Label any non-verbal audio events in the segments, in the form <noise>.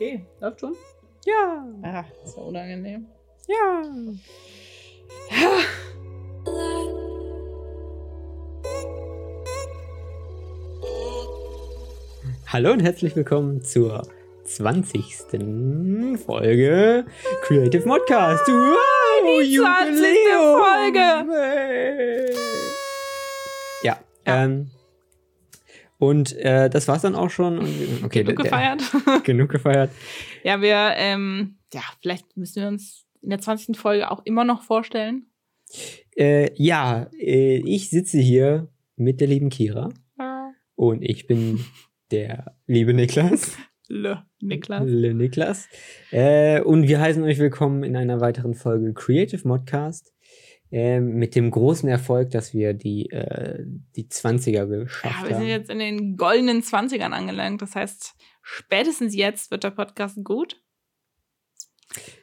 Okay, läuft schon? Ja. Ah, ist ja unangenehm. Ja. Ja. Hallo und herzlich willkommen zur 20. Folge Creative Modcast. Wow, die 20. Jubiläum. Hey. Ja, Ja. ähm. Und äh, das war's dann auch schon. Und, <laughs> okay, Genug der- gefeiert. <laughs> genug gefeiert. ja, wir, ähm, ja, vielleicht müssen wir uns in der 20. Folge auch immer noch vorstellen. Äh, ja, äh, ich sitze hier mit der lieben Kira und ich bin der liebe Niklas. <laughs> Le, Niklas. Le Niklas. Äh, und wir heißen euch willkommen in einer weiteren Folge Creative Modcast. Ähm, mit dem großen Erfolg, dass wir die, äh, die 20er geschafft Ja, wir sind haben. jetzt in den goldenen 20ern angelangt. Das heißt, spätestens jetzt wird der Podcast gut.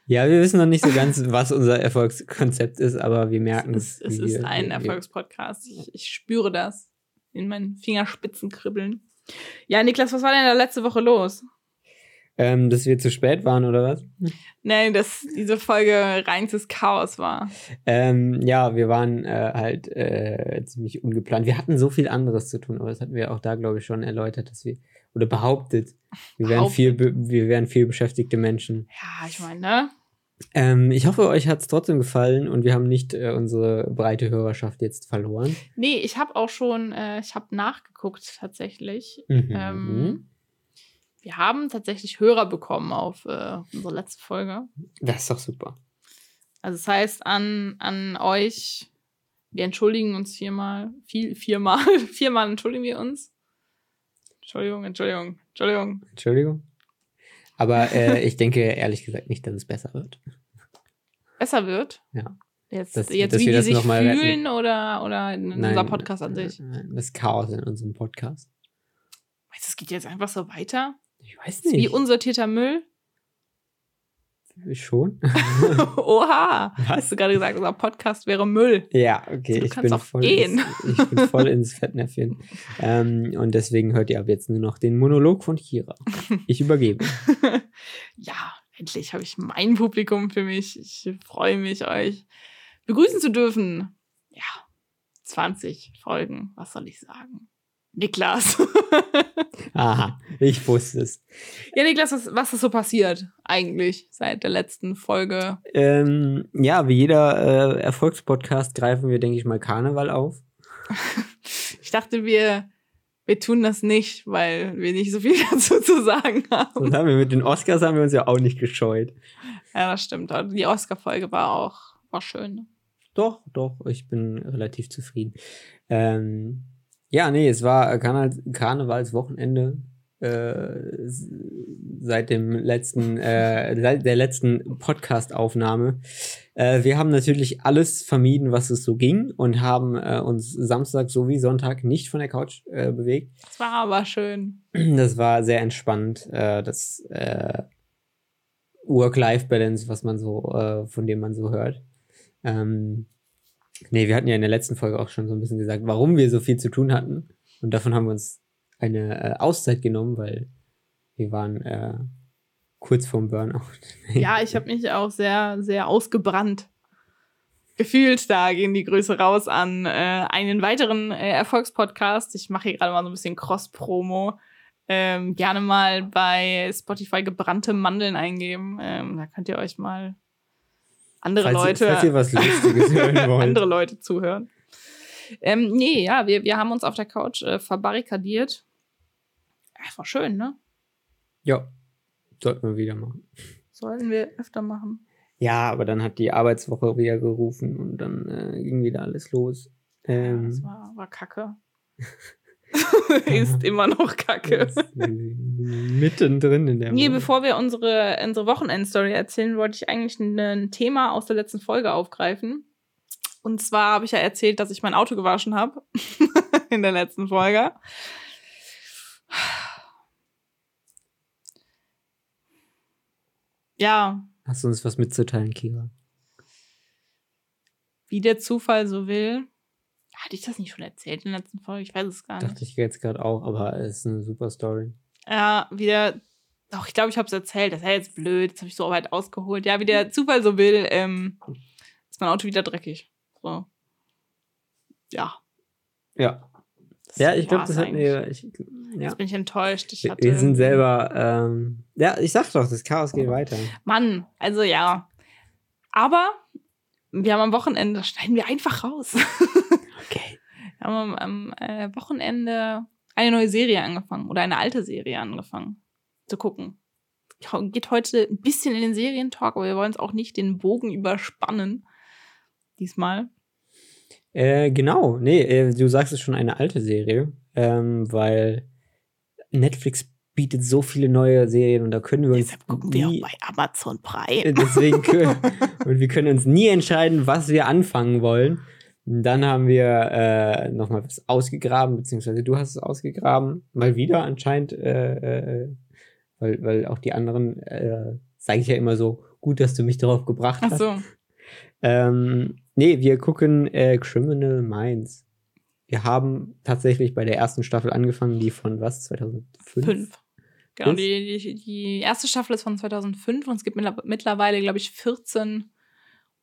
Ja, wir wissen noch nicht so ganz, was unser Erfolgskonzept ist, aber wir merken Es, es. es ist wir- ein Erfolgspodcast. Ich, ich spüre das in meinen Fingerspitzen kribbeln. Ja, Niklas, was war denn da letzte Woche los? Ähm, dass wir zu spät waren, oder was? Nein, dass diese Folge reinstes Chaos war. Ähm, ja, wir waren äh, halt äh, ziemlich ungeplant. Wir hatten so viel anderes zu tun, aber das hatten wir auch da, glaube ich, schon erläutert, dass wir, oder behauptet, wir wären, viel, wir wären viel beschäftigte Menschen. Ja, ich meine, ne? Ähm, ich hoffe, euch hat es trotzdem gefallen und wir haben nicht äh, unsere breite Hörerschaft jetzt verloren. Nee, ich habe auch schon, äh, ich habe nachgeguckt tatsächlich. Mhm. Wir haben tatsächlich Hörer bekommen auf äh, unsere letzte Folge. das ist doch super. Also das heißt an, an euch, wir entschuldigen uns viermal, viel, viermal, <laughs> viermal entschuldigen wir uns. Entschuldigung, Entschuldigung, Entschuldigung. Entschuldigung. Aber äh, ich denke ehrlich gesagt nicht, dass es besser wird. Besser wird. Ja. Jetzt, Dass- jetzt dass wie wir die das sich retten. fühlen oder, oder in unser Podcast an sich. äh, Das Chaos in unserem Podcast. Meinst du, es geht jetzt einfach so weiter? Ich weiß Wie nicht. unsortierter Müll? Schon? <laughs> Oha! Hast Was? du gerade gesagt, unser Podcast wäre Müll. Ja, okay. Du ich bin voll. Ins, ich bin voll <laughs> ins Fettnäpfchen. ähm, und deswegen hört ihr ab jetzt nur noch den Monolog von Kira. Ich übergebe. <laughs> ja, endlich habe ich mein Publikum für mich. Ich freue mich, euch begrüßen zu dürfen. Ja, 20 Folgen, was soll ich sagen? Niklas. Aha, ich wusste es. ja, Niklas, was, was ist so passiert eigentlich seit der letzten Folge? Ähm, ja, wie jeder äh, Erfolgspodcast greifen wir, denke ich mal, Karneval auf. <laughs> Ich dachte, wir, wir tun das nicht, weil wir nicht so viel <laughs> dazu zu sagen haben. Und haben wir mit den Oscars haben wir uns ja auch nicht gescheut. Ja, das stimmt. Die Oscar-Folge war auch war schön. Doch, doch, ich bin relativ zufrieden. Ähm, ja, nee, es war Karne Karnevalswochenende seit dem letzten, äh, seit der letzten Podcast-Aufnahme. Äh, wir haben natürlich alles vermieden, was es so ging und haben äh, uns Samstag sowie Sonntag nicht von der Couch äh, bewegt. Es war aber schön. Das war sehr entspannt. Äh, das äh, Work-Life-Balance, was man so, äh, von dem man so hört. Ähm, nee, wir hatten ja in der letzten Folge auch schon so ein bisschen gesagt, warum wir so viel zu tun hatten. Und davon haben wir uns eine äh, Auszeit genommen, weil wir waren äh, kurz vorm Burnout. <laughs> Ja, ich habe mich auch sehr, sehr ausgebrannt gefühlt. Da gehen die Grüße raus an äh, einen weiteren äh, Erfolgspodcast. Ich mache hier gerade mal so ein bisschen Cross-Promo. Ähm, gerne mal bei Spotify gebrannte Mandeln eingeben. Ähm, da könnt ihr euch mal andere falls, Leute, Ihr, falls ihr was Lustiges hören <laughs> wollt. andere Leute zuhören. Ähm, nee, ja, wir, wir haben uns auf der Couch äh, verbarrikadiert. Ja, war schön, ne? Ja, sollten wir wieder machen. Sollten wir öfter machen. Ja, aber dann hat die Arbeitswoche wieder gerufen und dann äh, ging wieder alles los. Ja, Ähm, das war, war kacke. <laughs> Ist immer noch kacke. Mittendrin in der Nee, Woche. bevor wir unsere, unsere Wochenendstory erzählen, wollte ich eigentlich ein, ein Thema aus der letzten Folge aufgreifen. Und zwar habe ich ja erzählt, dass ich mein Auto gewaschen habe <laughs> in der letzten Folge. Ja, Hast du uns was mitzuteilen, Kira? wie der Zufall so will. Hatte ich das nicht schon erzählt in der letzten Folge? Ich weiß es gar nicht. Dachte ich jetzt gerade auch, aber es ist eine super Story. Ja, wie der Doch, ich glaube, ich habe es erzählt. Das ist ja jetzt blöd. Jetzt habe ich so weit ausgeholt. Ja, wie der <laughs> Zufall so will, ähm, ist mein Auto wieder dreckig. So. Ja. Ja. Ja, ich glaube, das hat mir. Ich, ja. Jetzt bin ich enttäuscht. Ich Wir, hatte wir sind selber. Ähm, ja, ich sag doch, das Chaos geht weiter. Mann, also ja. Aber wir haben am Wochenende, schneiden wir einfach raus. <laughs> Okay. Wir haben am, am äh, Wochenende eine neue Serie angefangen oder eine alte Serie angefangen zu gucken. Geht heute ein bisschen in den Serientalk, aber wir wollen es auch nicht den Bogen überspannen. Diesmal. Äh, genau, nee, äh, du sagst es schon eine alte Serie, ähm, weil Netflix bietet so viele neue Serien und da können wir uns Deshalb gucken wir nie, auch bei Amazon Prime. Äh, Deswegen <laughs> können, und wir können uns nie entscheiden, was wir anfangen wollen. Und dann haben wir äh, nochmal was ausgegraben, beziehungsweise du hast es ausgegraben, mal wieder anscheinend, äh, äh, weil, weil auch die anderen, äh, sage ich ja immer so, gut, dass du mich darauf gebracht Ach hast. so. Ähm, nee, wir gucken äh, Criminal Minds. Wir haben tatsächlich bei der ersten Staffel angefangen, die von was? 2005? Fünf. Genau, die, die, die erste Staffel ist von 2005 und es gibt mittler- mittlerweile, glaube ich, 14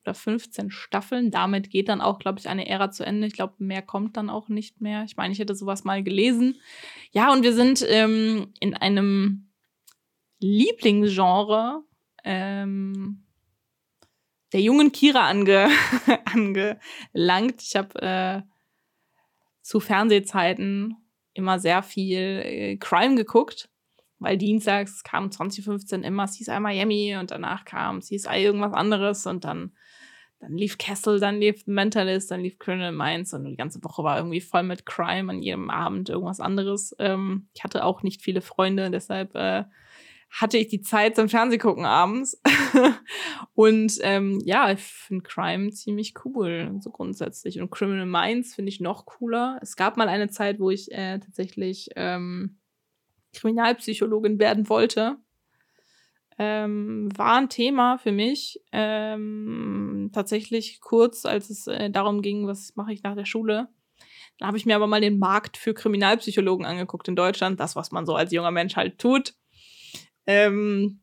oder 15 Staffeln. Damit geht dann auch, glaube ich, eine Ära zu Ende. Ich glaube, mehr kommt dann auch nicht mehr. Ich meine, ich hätte sowas mal gelesen. Ja, und wir sind ähm, in einem Lieblingsgenre ähm, der jungen Kira ange <laughs> angelangt. Ich habe äh, zu Fernsehzeiten immer sehr viel äh, Crime geguckt, weil dienstags kam 2015 immer CSI Miami und danach kam CSI irgendwas anderes und dann, dann lief Castle, dann lief Mentalist, dann lief Criminal Minds und die ganze Woche war irgendwie voll mit Crime an jedem Abend irgendwas anderes. Ähm, ich hatte auch nicht viele Freunde, deshalb äh, hatte ich die Zeit zum Fernsehgucken abends. <laughs> und ähm, ja, ich finde Crime ziemlich cool, so grundsätzlich. Und Criminal Minds finde ich noch cooler. Es gab mal eine Zeit, wo ich äh, tatsächlich ähm, Kriminalpsychologin werden wollte. Ähm, war ein Thema für mich. Ähm, tatsächlich kurz, als es äh, darum ging, was mache ich nach der Schule. Da habe ich mir aber mal den Markt für Kriminalpsychologen angeguckt in Deutschland. Das, was man so als junger Mensch halt tut. Ähm,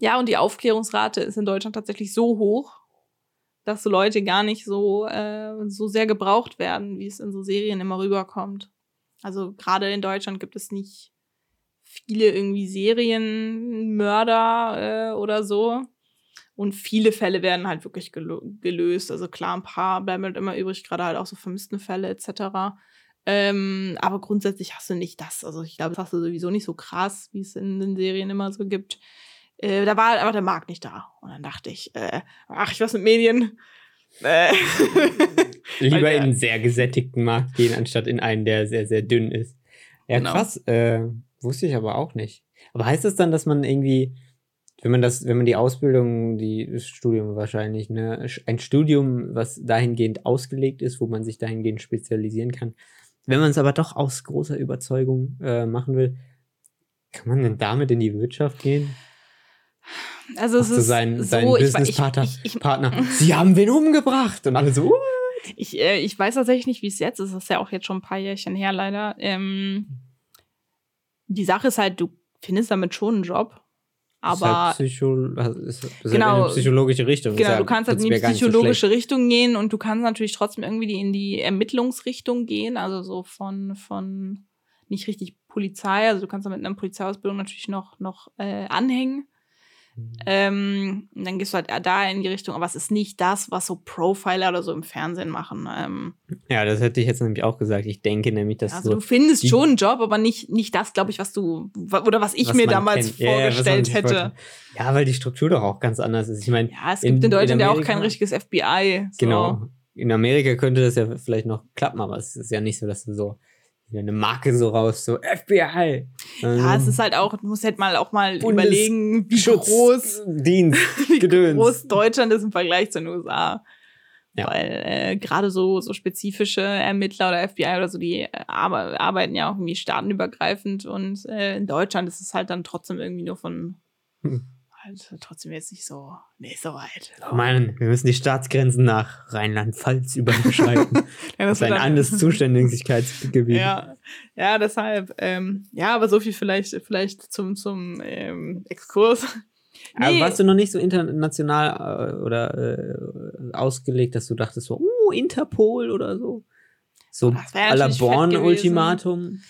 ja, und die Aufklärungsrate ist in Deutschland tatsächlich so hoch, dass so Leute gar nicht so, äh, so sehr gebraucht werden, wie es in so Serien immer rüberkommt. Also gerade in Deutschland gibt es nicht viele irgendwie Serienmörder äh, oder so. Und viele Fälle werden halt wirklich gelo- gelöst. Also klar, ein paar bleiben halt immer übrig, gerade halt auch so vermissten Fälle etc. Ähm, aber grundsätzlich hast du nicht das. Also ich glaube, das hast du sowieso nicht so krass, wie es in den Serien immer so gibt. Äh, da war aber der Markt nicht da. Und dann dachte ich, äh, ach, ich was mit Medien. Äh. <laughs> Lieber der- in einen sehr gesättigten Markt gehen, anstatt in einen, der sehr, sehr dünn ist. Ja, Genau. krass. Äh, wusste ich aber auch nicht. Aber heißt das dann, dass man irgendwie, wenn man das, wenn man die Ausbildung, die, das Studium wahrscheinlich, ne, ein Studium, was dahingehend ausgelegt ist, wo man sich dahingehend spezialisieren kann, wenn man es aber doch aus großer Überzeugung äh, machen will, kann man denn damit in die Wirtschaft gehen? Also es Hast ist seinen, so, ich, Businesspartner, <laughs> sie haben wen umgebracht und alle so, ich, äh, ich weiß tatsächlich nicht, wie es jetzt ist. Das ist ja auch jetzt schon ein paar Jährchen her, leider. Ähm, die Sache ist halt, du findest damit schon einen Job. Ist Aber halt Psycho ist, ist Genau. halt eine psychologische Richtung. Genau, Ist ja du kannst halt in die so psychologische schlecht. Richtung gehen und du kannst natürlich trotzdem irgendwie die- in die Ermittlungsrichtung gehen, also so von, von nicht richtig Polizei, also du kannst da mit einer Polizeiausbildung natürlich noch, noch äh, anhängen. Ähm, und dann gehst du halt da in die Richtung, aber es ist nicht das, was so Profiler oder so im Fernsehen machen. Ähm, Ja, das hätte ich jetzt nämlich auch gesagt. Ich denke nämlich, dass also so, du findest schon einen Job, aber nicht, nicht das, glaube ich, was du, oder was ich was mir damals kennt. Ja, ja, vorgestellt sich hätte. Ja, weil die Struktur doch auch ganz anders ist. Ich meine, Ja, es gibt in, Deutschland in ja auch kein richtiges FBI. So. genau. In Amerika könnte das ja vielleicht noch klappen, aber es ist ja nicht so, dass du so eine Marke so raus, so FBI. Ja, es ist halt auch, du musst halt mal auch mal Bundes- überlegen, wie groß, Dienst, <laughs> wie Gedöns. groß Deutschland ist im Vergleich zu den USA. Ja. Weil äh, gerade so, so spezifische Ermittler oder FBI oder so, die äh, arbe- arbeiten ja auch irgendwie staatenübergreifend und äh, in Deutschland ist es halt dann trotzdem irgendwie nur von Hm. Halt trotzdem jetzt nicht so, nee, so weit. Oh Mann, wir müssen die Staatsgrenzen nach Rheinland-Pfalz <laughs> überschreiten. ja, das ist ein anderes Zuständigkeitsgebiet. Ja, ja deshalb, ähm, ja, aber so viel vielleicht, vielleicht zum, zum ähm, Exkurs. <laughs> Nee. Aber warst du noch nicht so international äh, oder äh, ausgelegt, dass du dachtest so, uh, Interpol oder so? So à la Born-Ultimatum.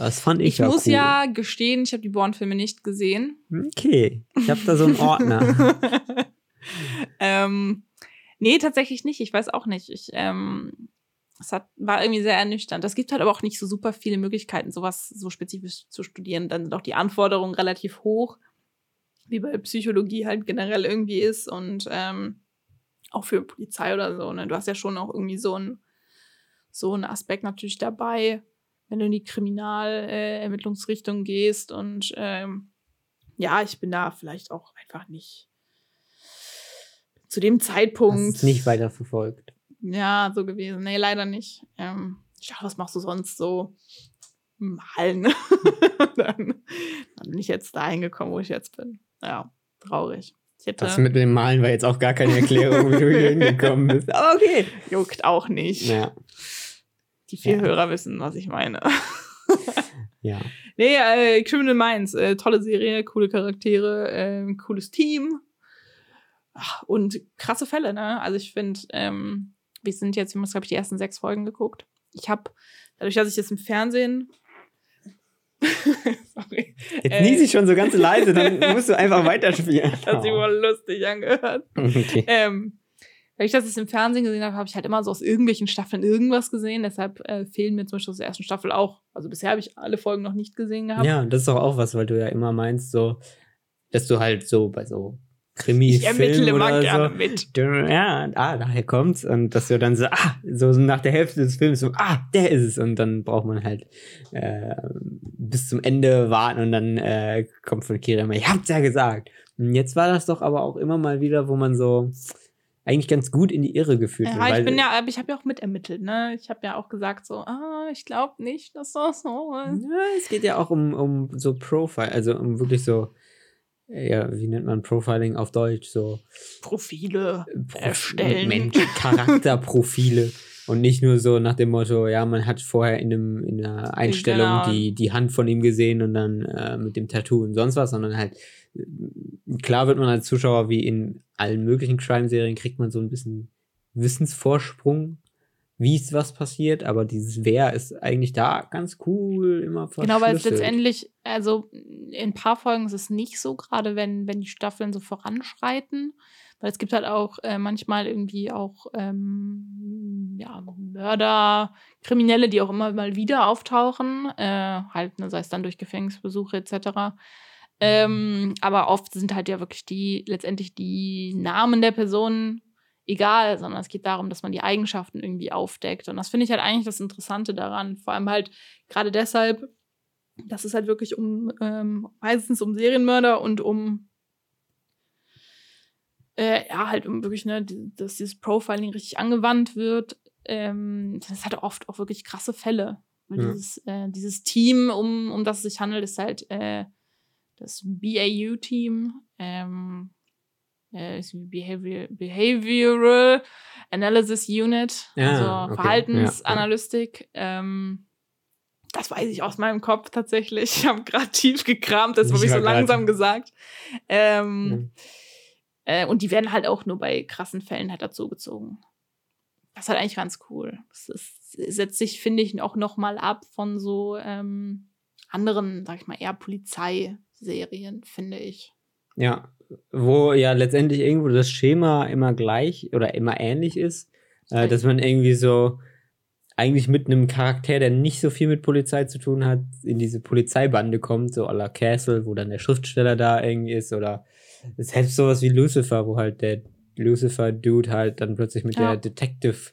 Das fand ich, ich ja muss cool. ja gestehen, ich habe die Born-Filme nicht gesehen. Okay, ich habe da so einen Ordner. <laughs> ähm, nee, tatsächlich nicht. Ich weiß auch nicht. Ich, ähm, es hat, war irgendwie sehr ernüchternd. Es gibt halt aber auch nicht so super viele Möglichkeiten, sowas so spezifisch zu studieren. Dann sind auch die Anforderungen relativ hoch, wie bei Psychologie halt generell irgendwie ist und ähm, auch für Polizei oder so. Ne? Du hast ja schon auch irgendwie so einen so einen Aspekt natürlich dabei wenn du in die Kriminalermittlungsrichtung äh, gehst. Und ähm, ja, ich bin da vielleicht auch einfach nicht zu dem Zeitpunkt. Hast nicht weiter verfolgt. Ja, so gewesen. Nee, leider nicht. Ähm, ich dachte, was machst du sonst so? Malen. <laughs> dann, dann bin ich jetzt dahin gekommen, wo ich jetzt bin. Ja, traurig. Hätte, das mit dem Malen war jetzt auch gar keine Erklärung, wie du hier <laughs> hingekommen bist. Aber okay. Juckt auch nicht. Ja. Die vier ja. Hörer wissen, was ich meine. <laughs> ja. Nee, äh, Criminal Minds, äh, tolle Serie, coole Charaktere, äh, cooles Team. Ach, und krasse Fälle, ne? Also ich finde, ähm, wir sind jetzt, wir haben glaube ich, die ersten sechs Folgen geguckt. Ich habe, dadurch, dass ich das im Fernsehen <laughs> Sorry. Jetzt äh, niese ich schon so ganz leise, dann <laughs> musst du einfach weiterspielen. Das hat sich wohl lustig angehört. Okay. Ähm, weil ich das jetzt im Fernsehen gesehen habe, habe ich halt immer so aus irgendwelchen Staffeln irgendwas gesehen. Deshalb äh, fehlen mir zum Beispiel aus der ersten Staffel auch. Also bisher habe ich alle Folgen noch nicht gesehen gehabt. Ja, das ist doch auch was, weil du ja immer meinst, so, dass du halt so bei so Krimi ich ermittle immer gerne so, mit. Ja, ah, daher kommt's. Und dass du dann so, ah, so nach der Hälfte des Films so, ah, der ist es. Und dann braucht man halt äh, bis zum Ende warten und dann äh, kommt von Kira immer, ihr habt's ja gesagt. Und jetzt war das doch aber auch immer mal wieder, wo man so, eigentlich ganz gut in die Irre geführt ja, wird. ich bin ja, ich habe ja auch mitermittelt, ne? Ich habe ja auch gesagt so, ah, ich glaube nicht, dass das so ist. Ja, es geht ja auch um, um so Profile, also um wirklich so, ja, wie nennt man Profiling auf Deutsch? So Profile Pro erstellen. Mensch, Charakterprofile. <laughs> Und nicht nur so nach dem Motto, ja, man hat vorher in, einem, in einer Einstellung genau. die, die Hand von ihm gesehen und dann äh, mit dem Tattoo und sonst was, sondern halt klar wird man als Zuschauer wie in allen möglichen Crime-Serien kriegt man so ein bisschen Wissensvorsprung, wie es was passiert, aber dieses Wer ist eigentlich da ganz cool immer Genau, weil es letztendlich, also in ein paar Folgen ist es nicht so, gerade wenn, wenn die Staffeln so voranschreiten, weil es gibt halt auch äh, manchmal irgendwie auch ähm, ja, Mörder, Kriminelle, die auch immer mal wieder auftauchen, äh, halt, ne, sei es dann durch Gefängnisbesuche etc. Ähm, aber oft sind halt ja wirklich die, letztendlich die Namen der Personen egal, sondern es geht darum, dass man die Eigenschaften irgendwie aufdeckt. Und das finde ich halt eigentlich das Interessante daran. Vor allem halt gerade deshalb, dass es halt wirklich um, ähm, meistens um Serienmörder und um, äh, ja, halt um wirklich, ne, dass dieses Profiling richtig angewandt wird. Ähm, das hat oft auch wirklich krasse Fälle. Ja. Dieses, äh, dieses Team, um, um das es sich handelt, ist halt, äh, das BAU-Team, ähm, äh, Behavior, Behavioral Analysis Unit, ja, also okay. Verhaltensanalystik. Ja, ähm, das weiß ich aus meinem Kopf tatsächlich. Ich habe gerade tief gekramt, das habe ich so langsam gesagt. Ähm, ja. äh, und die werden halt auch nur bei krassen Fällen halt dazugezogen. Das ist halt eigentlich ganz cool. Das ist, setzt sich, finde ich, auch noch mal ab von so ähm, anderen, sag ich mal, eher Polizei Serien, finde ich. Ja, wo ja letztendlich irgendwo das Schema immer gleich oder immer ähnlich ist, äh, dass man irgendwie so eigentlich mit einem Charakter, der nicht so viel mit Polizei zu tun hat, in diese Polizeibande kommt, so à la Castle, wo dann der Schriftsteller da irgendwie ist oder hätte sowas wie Lucifer, wo halt der Lucifer-Dude halt dann plötzlich mit ja. der Detective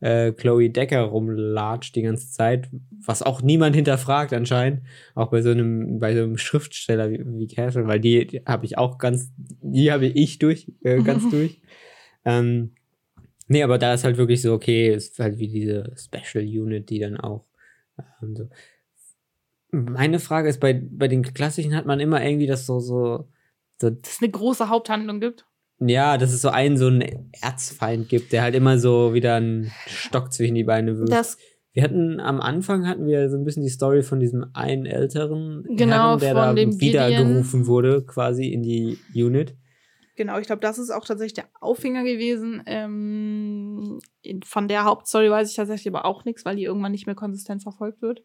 äh, Chloe Decker rumlatscht die ganze Zeit, was auch niemand hinterfragt anscheinend, auch bei so einem, bei so einem Schriftsteller wie, wie Castle, weil die, die habe ich auch ganz, die habe ich durch, äh, ganz <laughs> durch. Ähm, nee, aber da ist halt wirklich so, okay, ist halt wie diese Special Unit, die dann auch ähm, so. Meine Frage ist, bei, bei den klassischen hat man immer irgendwie das so, so, So, Dass es eine große Haupthandlung gibt. Ja, dass es so einen so einen Erzfeind gibt, der halt immer so wieder einen Stock zwischen die Beine wirft. Das Wir hatten am Anfang hatten wir so ein bisschen die Story von diesem einen älteren Genau, Herren, der da wiedergerufen wurde, quasi in die Unit. Genau, ich glaube, das ist auch tatsächlich der Aufhänger gewesen. Ähm, von der Hauptstory weiß ich tatsächlich aber auch nichts, weil die irgendwann nicht mehr konsistent verfolgt wird.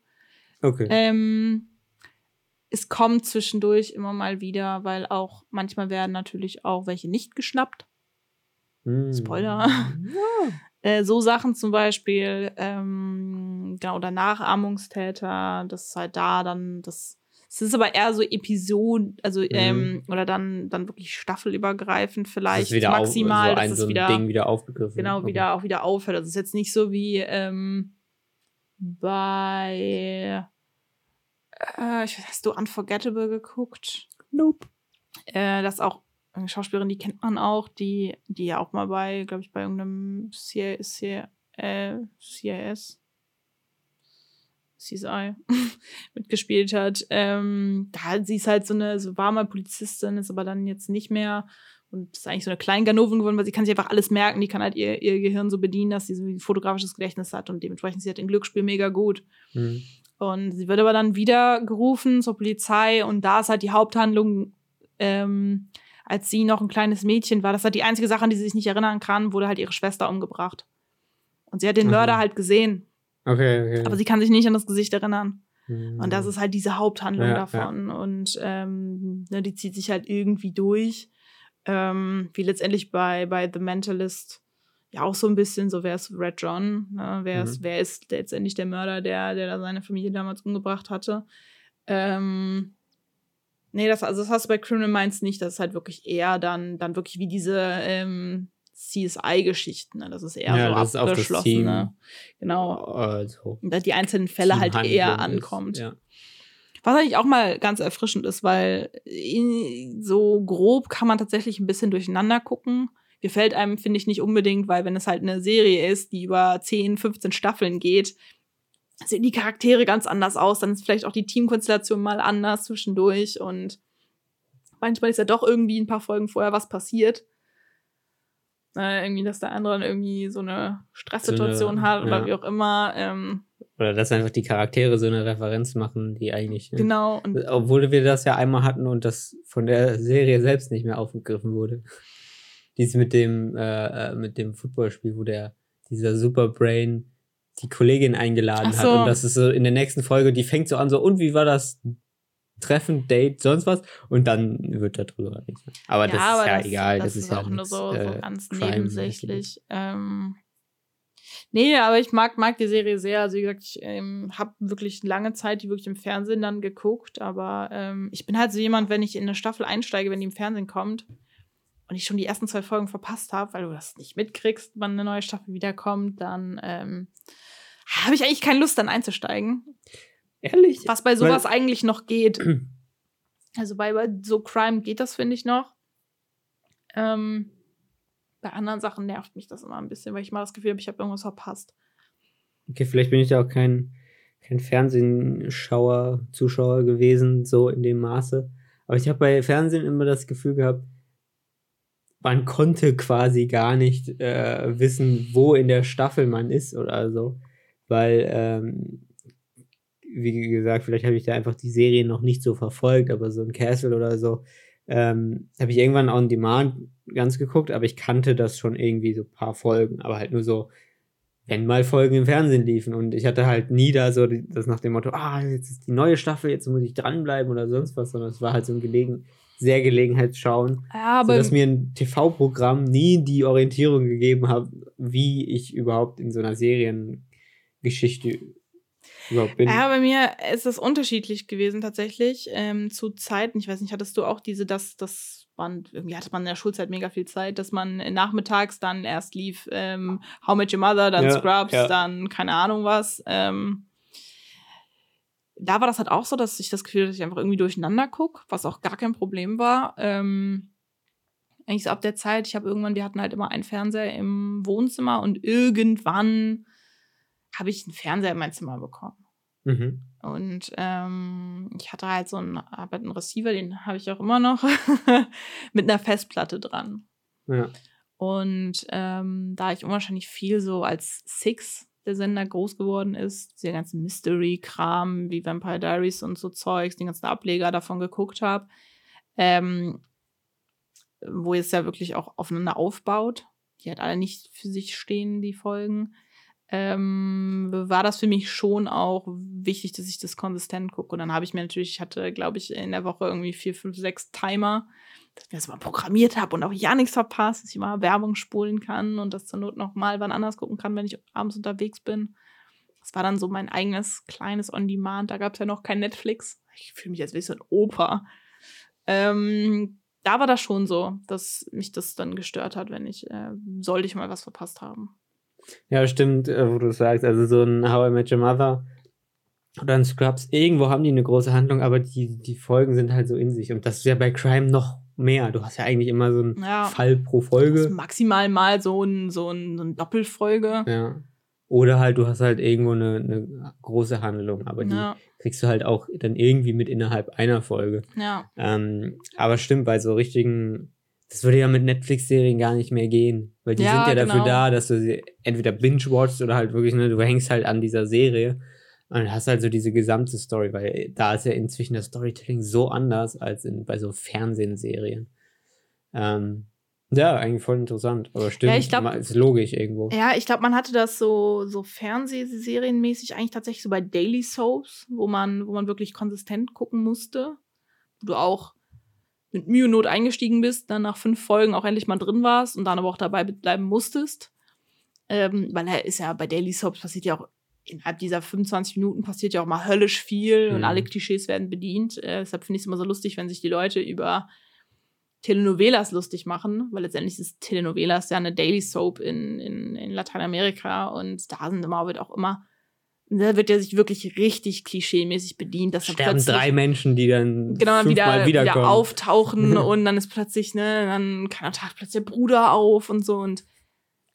Okay. Ähm, es kommt zwischendurch immer mal wieder, weil auch manchmal werden natürlich auch welche nicht geschnappt. Hm. Spoiler. <laughs> Äh, so Sachen zum Beispiel, ähm, genau, oder Nachahmungstäter, das ist halt da dann, das, es ist aber eher so Episoden, also, ähm, oder dann, dann wirklich staffelübergreifend Das vielleicht wieder maximal, auf, so ein, dass so ein wieder, Ding wieder aufgegriffen. genau, Okay. wieder auch wieder aufhört. Es ist jetzt nicht so wie ähm, bei äh, ich hast du Unforgettable geguckt? Nope. Äh, das ist auch eine Schauspielerin, die kennt man auch, die, die ja auch mal bei, glaube ich, bei irgendeinem C C äh, CIS CSI <laughs> mitgespielt hat. Ähm, da sie ist halt so eine, so war mal Polizistin, ist aber dann jetzt nicht mehr und ist eigentlich so eine Kleinganovin geworden, weil sie kann sich einfach alles merken, die kann halt ihr, ihr Gehirn so bedienen, dass sie so ein fotografisches Gedächtnis hat und dementsprechend ist sie halt im Glücksspiel mega gut. Hm. Und sie wird aber dann wieder gerufen zur Polizei und da ist halt die Haupthandlung, ähm, als sie noch ein kleines Mädchen war, das ist halt die einzige Sache, an die sie sich nicht erinnern kann, wurde halt ihre Schwester umgebracht. Und sie hat den Aha. Mörder halt gesehen, Okay, okay. aber sie kann sich nicht an das Gesicht erinnern. Hm. Und das ist halt diese Haupthandlung Ja, davon. Und ähm, ne, die zieht sich halt irgendwie durch. Ähm, wie letztendlich bei, bei The Mentalist ja auch so ein bisschen so, wer ist Red John? Ne? Wer, ist, Mhm. wer ist letztendlich der Mörder, der, der da seine Familie damals umgebracht hatte? Ähm, nee, das, also das hast du bei Criminal Minds nicht. Das ist halt wirklich eher dann, dann wirklich wie diese ähm, CSI-Geschichten. Ne? Das ist eher Ja, so ist abgeschlossen. Team. Ne? Genau. also, die einzelnen Fälle halt Teamhandlung eher ist, ankommt. Ja. Was eigentlich auch mal ganz erfrischend ist, weil so grob kann man tatsächlich ein bisschen durcheinander gucken. Gefällt einem, finde ich, nicht unbedingt, weil wenn es halt eine Serie ist, die über 10, 15 Staffeln geht, sehen die Charaktere ganz anders aus. Dann ist vielleicht auch die Teamkonstellation mal anders zwischendurch und manchmal ist ja doch irgendwie ein paar Folgen vorher was passiert. Äh, irgendwie, dass der andere dann irgendwie so eine Stresssituation So eine- hat oder ja. wie auch immer. Ähm, Oder dass einfach die Charaktere so eine Referenz machen, die eigentlich. ne? genau. Und Obwohl wir das ja einmal hatten und das von der Serie selbst nicht mehr aufgegriffen wurde. Dies mit dem, äh, äh, mit dem Footballspiel, wo der, dieser Superbrain die Kollegin eingeladen Ach hat. so. Und das ist so in der nächsten Folge, die fängt so an, so, und wie war das Treffen, Date, sonst was? Und dann wird darüber nichts mehr. Aber das ist ja egal, das, ist ja auch nur so, so äh, ganz nebensächlich. Ähm, nee, aber ich mag, mag die Serie sehr. Also wie gesagt, ich ähm, habe wirklich lange Zeit die wirklich im Fernsehen dann geguckt, aber ähm, ich bin halt so jemand, wenn ich in eine Staffel einsteige, wenn die im Fernsehen kommt und ich schon die ersten zwei Folgen verpasst habe, weil du das nicht mitkriegst, wann eine neue Staffel wiederkommt, dann ähm, habe ich eigentlich keine Lust, dann einzusteigen. Ehrlich? Was bei Weil- sowas eigentlich noch geht. <clears throat> Also bei, bei so Crime geht das, finde ich, noch. Ähm, bei anderen Sachen nervt mich das immer ein bisschen, weil ich mal das Gefühl habe, ich habe irgendwas verpasst. Okay, vielleicht bin ich ja auch kein, kein Fernsehschauer, Zuschauer gewesen, so in dem Maße. Aber ich habe bei Fernsehen immer das Gefühl gehabt, man konnte quasi gar nicht äh, wissen, wo in der Staffel man ist oder so. Weil, ähm, wie gesagt, vielleicht habe ich da einfach die Serie noch nicht so verfolgt, aber so ein Castle oder so, ähm, habe ich irgendwann on demand ganz geguckt, aber ich kannte das schon irgendwie so ein paar Folgen, aber halt nur so, wenn mal Folgen im Fernsehen liefen und ich hatte halt nie da so das nach dem Motto, ah, jetzt ist die neue Staffel, jetzt muss ich dranbleiben oder sonst was, sondern es war halt so ein gelegen, sehr Gelegenheitsschauen, Ja, so aber dass mir ein TV-Programm nie die Orientierung gegeben hat, wie ich überhaupt in so einer Seriengeschichte überhaupt bin. Ja, bei mir ist es unterschiedlich gewesen tatsächlich. Ähm, zu Zeiten, ich weiß nicht, hattest du auch diese, dass das man, irgendwie hatte man in der Schulzeit mega viel Zeit, dass man nachmittags dann erst lief ähm, How Met Your Mother, dann Ja, Scrubs, ja. dann keine Ahnung was. Ähm, da war das halt auch so, dass ich das Gefühl hatte, dass ich einfach irgendwie durcheinander gucke, was auch gar kein Problem war. Ähm, eigentlich so ab der Zeit, ich habe irgendwann, wir hatten halt immer einen Fernseher im Wohnzimmer und irgendwann habe ich einen Fernseher in mein Zimmer bekommen. Mhm. Und ähm, ich hatte halt so einen, halt einen Receiver, den habe ich auch immer noch, <laughs> mit einer Festplatte dran. Ja. Und ähm, da ich unwahrscheinlich viel so als Six der Sender groß geworden ist, dieser ganze Mystery-Kram wie Vampire Diaries und so Zeugs, den ganzen Ableger davon geguckt habe, ähm, wo es ja wirklich auch aufeinander aufbaut. Die hat alle nicht für sich stehen, die Folgen. Ähm, war das für mich schon auch wichtig, dass ich das konsistent gucke. Und dann habe ich mir natürlich, ich hatte, glaube ich, in der Woche irgendwie vier, fünf, sechs Timer, dass ich das mal programmiert habe und auch ja nichts verpasst, dass ich mal Werbung spulen kann und das zur Not noch mal wann anders gucken kann, wenn ich abends unterwegs bin. Das war dann so mein eigenes kleines On-Demand. Da gab es ja noch kein Netflix. Ich fühle mich, wäre ich so ein Opa. Ähm, da war das schon so, dass mich das dann gestört hat, wenn ich, äh, sollte ich mal was verpasst haben. Ja, stimmt, äh, wo du sagst, also so ein How I Met Your Mother oder ein Scrubs, irgendwo haben die eine große Handlung, aber die, die Folgen sind halt so in sich. Und das ist ja bei Crime noch mehr. Du hast ja eigentlich immer so einen Ja. Fall pro Folge. Maximal mal so ein, so ein, so ein Doppelfolge. Ja. Oder halt, du hast halt irgendwo eine, eine große Handlung, aber die Ja, kriegst du halt auch dann irgendwie mit innerhalb einer Folge. ja. Ähm, aber stimmt, bei so richtigen, das würde ja mit Netflix-Serien gar nicht mehr gehen. Weil die Ja, sind ja dafür genau. da, dass du sie entweder binge-watchst oder halt wirklich, ne, du hängst halt an dieser Serie und hast halt so diese gesamte Story, weil da ist ja inzwischen das Storytelling so anders als in, bei so Fernsehserien. Ähm, ja, eigentlich voll interessant, aber stimmt, Ja, ich glaub- ist logisch irgendwo. Ja, ich glaube, man hatte das so, so Fernsehserienmäßig eigentlich tatsächlich so bei Daily Soaps, wo man, wo man wirklich konsistent gucken musste. Wo du auch mit Mühe und Not eingestiegen bist, dann nach fünf Folgen auch endlich mal drin warst und dann aber auch dabei bleiben musstest. Ähm, weil er ist ja bei Daily Soaps passiert ja auch innerhalb dieser 25 Minuten passiert ja auch mal höllisch viel und Mhm. alle Klischees werden bedient. Äh, deshalb finde ich es immer so lustig, wenn sich die Leute über Telenovelas lustig machen, weil letztendlich ist Telenovelas ja eine Daily Soap in, in, in Lateinamerika und da sind immer, wird auch immer, da wird ja sich wirklich richtig klischeemäßig bedient, dass dann Sterben plötzlich drei Menschen, die dann genau wieder, wieder auftauchen <laughs> und dann ist plötzlich, ne, dann kann taucht plötzlich der Bruder auf und so und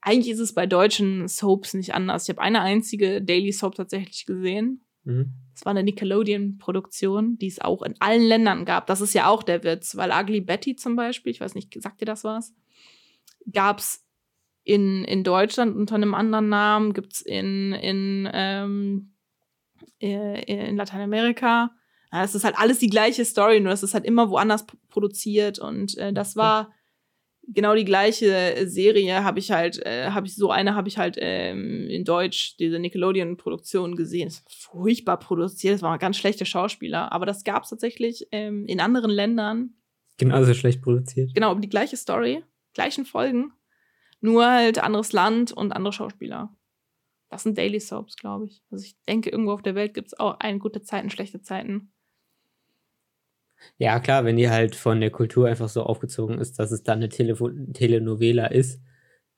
eigentlich ist es bei deutschen Soaps nicht anders. Ich habe eine einzige Daily Soap tatsächlich gesehen. Mhm. Das war eine Nickelodeon-Produktion, die es auch in allen Ländern gab. Das ist ja auch der Witz, weil Ugly Betty zum Beispiel, ich weiß nicht, sagt dir das was? Gab es in, in Deutschland unter einem anderen Namen, gibt es in, in, ähm, äh, in Lateinamerika. Ja, das ist halt alles die gleiche Story, nur das ist halt immer woanders produziert und äh, das war genau die gleiche Serie habe ich halt, äh, habe ich so eine habe ich halt ähm, in Deutsch diese Nickelodeon-Produktion gesehen. Das war furchtbar produziert, das waren ganz schlechte Schauspieler, aber das gab es tatsächlich ähm, in anderen Ländern. Genauso schlecht produziert. Genau, die gleiche Story, gleichen Folgen, nur halt anderes Land und andere Schauspieler. Das sind Daily Soaps, glaube ich. Also ich denke, irgendwo auf der Welt gibt es auch ein gute Zeiten, schlechte Zeiten. Ja, klar, wenn die halt von der Kultur einfach so aufgezogen ist, dass es dann eine Telefo Telenovela ist,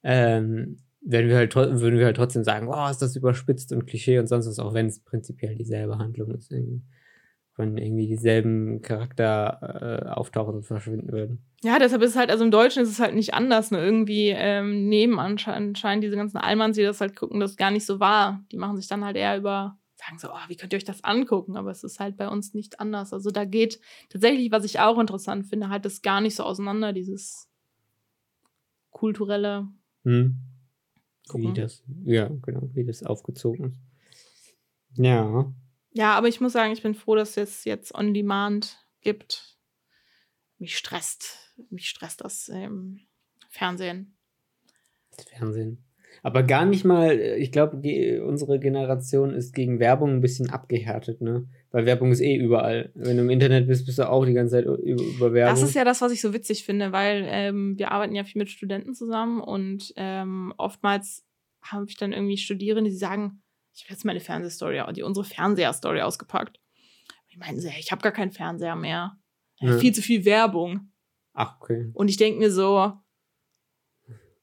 ähm, werden wir halt würden wir halt trotzdem sagen, wow, ist das überspitzt und Klischee und sonst was, auch wenn es prinzipiell dieselbe Handlung ist. Irgendwie. Wenn irgendwie dieselben Charakter äh, auftauchen und verschwinden würden. Ja, deshalb ist es halt, also im Deutschen ist es halt nicht anders. Ne? Irgendwie ähm, nehmen anscheinend, diese ganzen Allmanns, die das halt gucken, das gar nicht so wahr. Die machen sich dann halt eher über, sagen so, oh, wie könnt ihr euch das angucken? Aber es ist halt bei uns nicht anders. Also da geht tatsächlich, was ich auch interessant finde, halt das gar nicht so auseinander, dieses kulturelle. Hm? Wie das, ja, genau, wie das aufgezogen ist. Ja. Ja, aber ich muss sagen, ich bin froh, dass es jetzt On Demand gibt. Mich stresst, mich stresst das ähm, Fernsehen. Das Fernsehen. Aber gar nicht mal, äh, ich glaube, unsere Generation ist gegen Werbung ein bisschen abgehärtet, ne? Weil Werbung ist eh überall. Wenn du im Internet bist, bist du auch die ganze Zeit über, über Werbung. Das ist ja das, was ich so witzig finde, weil ähm, wir arbeiten ja viel mit Studenten zusammen und ähm, oftmals habe ich dann irgendwie Studierende, die sagen, ich habe jetzt meine Fernsehstory, die unsere Fernseher-Story ausgepackt. Die meinen so, ich habe gar keinen Fernseher mehr. Ja. Viel zu viel Werbung. Ach, okay. Und ich denke mir so,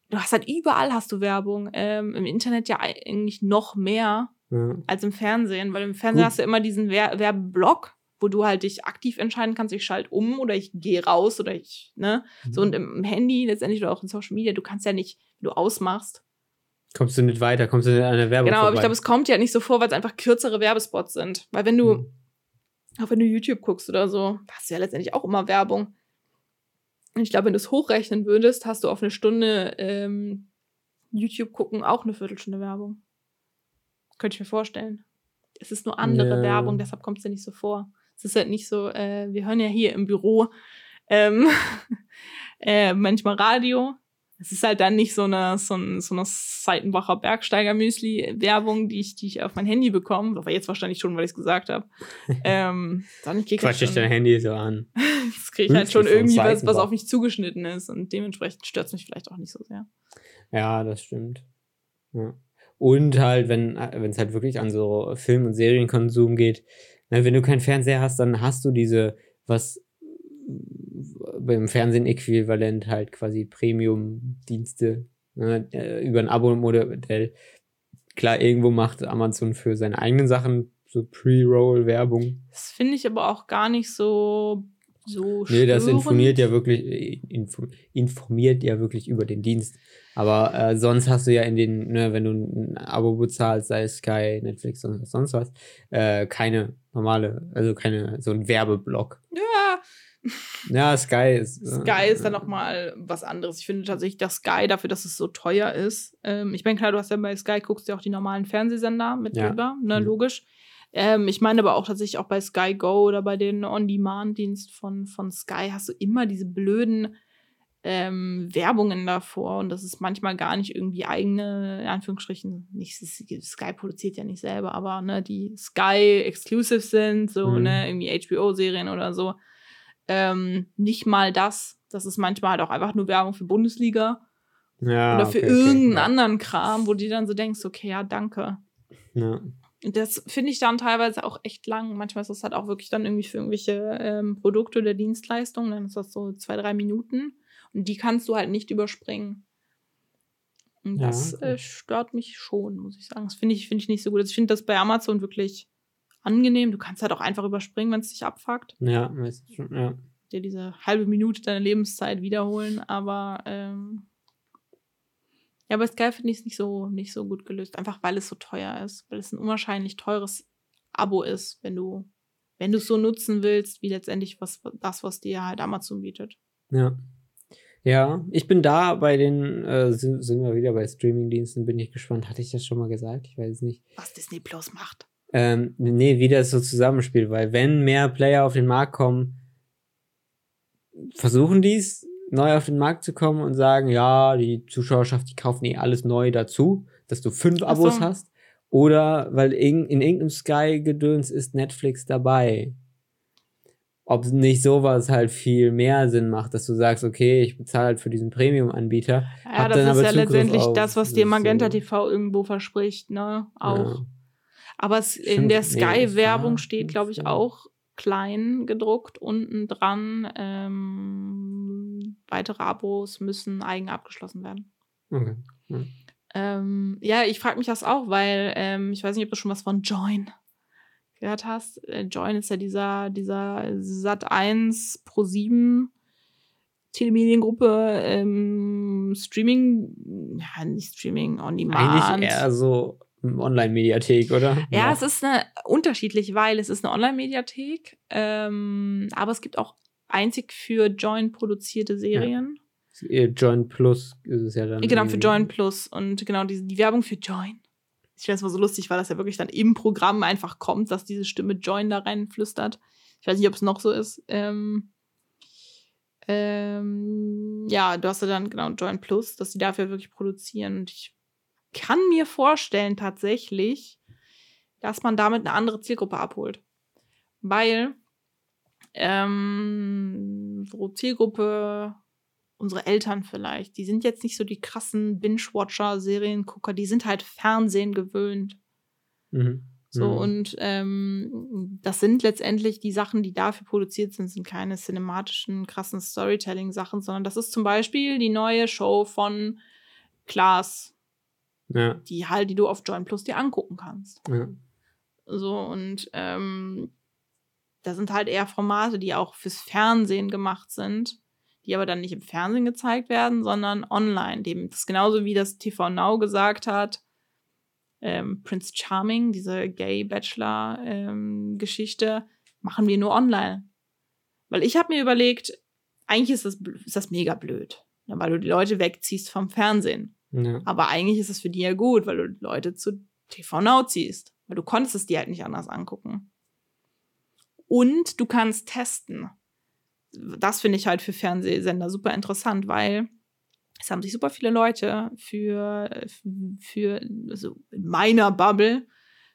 du hast halt überall hast du Werbung. Ähm, Im Internet ja eigentlich noch mehr Ja. als im Fernsehen, weil im Fernsehen Gut. hast du immer diesen Wer Werbeblock, wo du halt dich aktiv entscheiden kannst, ich schalte um oder ich gehe raus oder ich, ne? So und im Handy letztendlich oder auch in Social Media, du kannst ja nicht, wenn du ausmachst, Kommst du nicht weiter, kommst du nicht an der Werbung Genau, aber ich glaube, es kommt ja nicht so vor, weil es einfach kürzere Werbespots sind. Weil wenn du, Mhm. auch wenn du YouTube guckst oder so, hast du ja letztendlich auch immer Werbung. Und ich glaube, wenn du es hochrechnen würdest, hast du auf eine Stunde ähm, YouTube gucken auch eine Viertelstunde Werbung. Könnte ich mir vorstellen. Es ist nur andere Ja. Werbung, deshalb kommt es ja nicht so vor. Es ist halt nicht so, äh, wir hören ja hier im Büro ähm, <laughs> äh, manchmal Radio. Es ist halt dann nicht so eine, so, ein, so eine Seitenbacher Bergsteiger-Müsli-Werbung, die ich, die ich auf mein Handy bekomme. Aber jetzt wahrscheinlich schon, weil ich es gesagt habe. <laughs> ähm, ich krieg halt Quatsch dich schon, dein Handy so an. <laughs> das krieg ich halt schon Müsli von irgendwie was, was auf mich zugeschnitten ist. Und dementsprechend stört es mich vielleicht auch nicht so sehr. Ja, das stimmt. Ja. Und halt, wenn es halt wirklich an so Film- und Serienkonsum geht, ne, wenn du keinen Fernseher hast, dann hast du diese, was beim Fernsehen äquivalent halt quasi Premium-Dienste ne, äh, über ein Abo-Modell. Klar, irgendwo macht Amazon für seine eigenen Sachen so Pre-Roll-Werbung. Das finde ich aber auch gar nicht so, so Nee, das informiert ja wirklich, äh, info, informiert ja wirklich über den Dienst. Aber äh, sonst hast du ja in den, ne, wenn du ein Abo bezahlst, sei es Sky, Netflix, sonst, sonst was, äh, keine normale, also keine, so ein Werbeblock. Ja, Ja, Sky ist. <laughs> äh, Sky ist dann noch mal was anderes. Ich finde tatsächlich, dass Sky dafür, dass es so teuer ist. Ähm, ich meine, klar, du hast ja bei Sky guckst ja auch die normalen Fernsehsender mit Ja. drüber, ne, Mhm. logisch. Ähm, ich meine aber auch tatsächlich auch bei Sky Go oder bei den On-Demand-Dienst von, von Sky hast du immer diese blöden ähm, Werbungen davor und das ist manchmal gar nicht irgendwie eigene, in Anführungsstrichen, nicht Sky produziert ja nicht selber, aber ne, die Sky Exclusive sind, so, Mhm. ne, irgendwie HBO-Serien oder so. Ähm, nicht mal das. Das ist manchmal halt auch einfach nur Werbung für Bundesliga Ja, oder für okay, okay, irgendeinen ja. anderen Kram, wo du dir dann so denkst, okay, ja, danke. Ja. Das finde ich dann teilweise auch echt lang. Manchmal ist das halt auch wirklich dann irgendwie für irgendwelche ähm, Produkte oder Dienstleistungen. Dann ist das so zwei, drei Minuten. Und die kannst du halt nicht überspringen. Und Ja, das okay. äh, stört mich schon, muss ich sagen. Das finde ich, finde ich nicht so gut. Also ich finde das bei Amazon wirklich angenehm. Du kannst halt auch einfach überspringen, wenn es dich abfuckt. Ja, weißt du schon, ja. Dir diese halbe Minute deiner Lebenszeit wiederholen. Aber ähm, ja, bei Sky finde ich es nicht so, nicht so gut gelöst. Einfach weil es so teuer ist. Weil es ein unwahrscheinlich teures Abo ist, wenn du, wenn du es so nutzen willst, wie letztendlich was, das, was dir halt Amazon bietet. Ja. Ja, ich bin da bei den, äh, sind, sind wir wieder bei Streamingdiensten, bin ich gespannt. Hatte ich das schon mal gesagt? Ich weiß es nicht. Was Disney Plus macht. Ähm, nee, wie das so zusammenspielt, weil wenn mehr Player auf den Markt kommen, versuchen dies neu auf den Markt zu kommen und sagen, ja, die Zuschauerschaft, die kaufen eh alles neu dazu, dass du fünf so. Abos hast. Oder weil in, in irgendeinem Sky-Gedöns ist Netflix dabei. Ob nicht sowas halt viel mehr Sinn macht, dass du sagst, okay, ich bezahle halt für diesen Premium-Anbieter. Ja, das ist ja Zugriff letztendlich das, was dir so- Magenta TV irgendwo verspricht, ne? Auch. Ja. Aber es, in der nee, Sky-Werbung ja, steht, glaube ich, auch klein gedruckt unten dran, ähm, weitere Abos müssen eigen abgeschlossen werden. Okay. Ähm, ja, ich frage mich das auch, weil ähm, ich weiß nicht, ob du schon was von Join gehört hast. Äh, Join ist ja dieser, dieser Sat 1 Pro 7 Telemediengruppe, ähm, Streaming, ja, nicht Streaming, on demand. Eigentlich eher so Online-Mediathek, oder? Ja, es ist eine unterschiedlich, weil es ist eine Online-Mediathek, ähm, aber es gibt auch einzig für Join produzierte Serien. Ihr Join Plus ist es ja dann. Genau, für. Join Plus. Und genau, die, die Werbung für Join. Ich finde es mal so lustig, weil das ja wirklich dann im Programm einfach kommt, dass diese Stimme Join da reinflüstert. Ich weiß nicht, ob es noch so ist. Ähm, ähm, ja, du hast ja dann genau Join Plus, dass die dafür wirklich produzieren. Und ich kann mir vorstellen, tatsächlich, dass man damit eine andere Zielgruppe abholt. Weil ähm, so Zielgruppe unsere Eltern vielleicht, die sind jetzt nicht so die krassen Binge-Watcher, Seriengucker, die sind halt Fernsehen gewöhnt. Mhm. So, Mhm. und ähm, das sind letztendlich die Sachen, die dafür produziert sind, sind keine cinematischen, krassen Storytelling-Sachen, sondern das ist zum Beispiel die neue Show von Klaas, Ja, die halt, die du auf Join Plus dir angucken kannst. ja. So, und ähm, da sind halt eher Formate, die auch fürs Fernsehen gemacht sind, die aber dann nicht im Fernsehen gezeigt werden, sondern online. Dem, das ist genauso wie das TV Now gesagt hat, ähm, Prince Charming, diese Gay-Bachelor-Geschichte, ähm, machen wir nur online. Weil ich habe mir überlegt, eigentlich ist das, ist das mega blöd, ne, weil du die Leute wegziehst vom Fernsehen. Ja. Aber eigentlich ist es für die ja gut, weil du Leute zu TV Now ziehst. Weil du konntest es dir halt nicht anders angucken. Und du kannst testen. Das finde ich halt für Fernsehsender super interessant, weil es haben sich super viele Leute für, für also in meiner Bubble,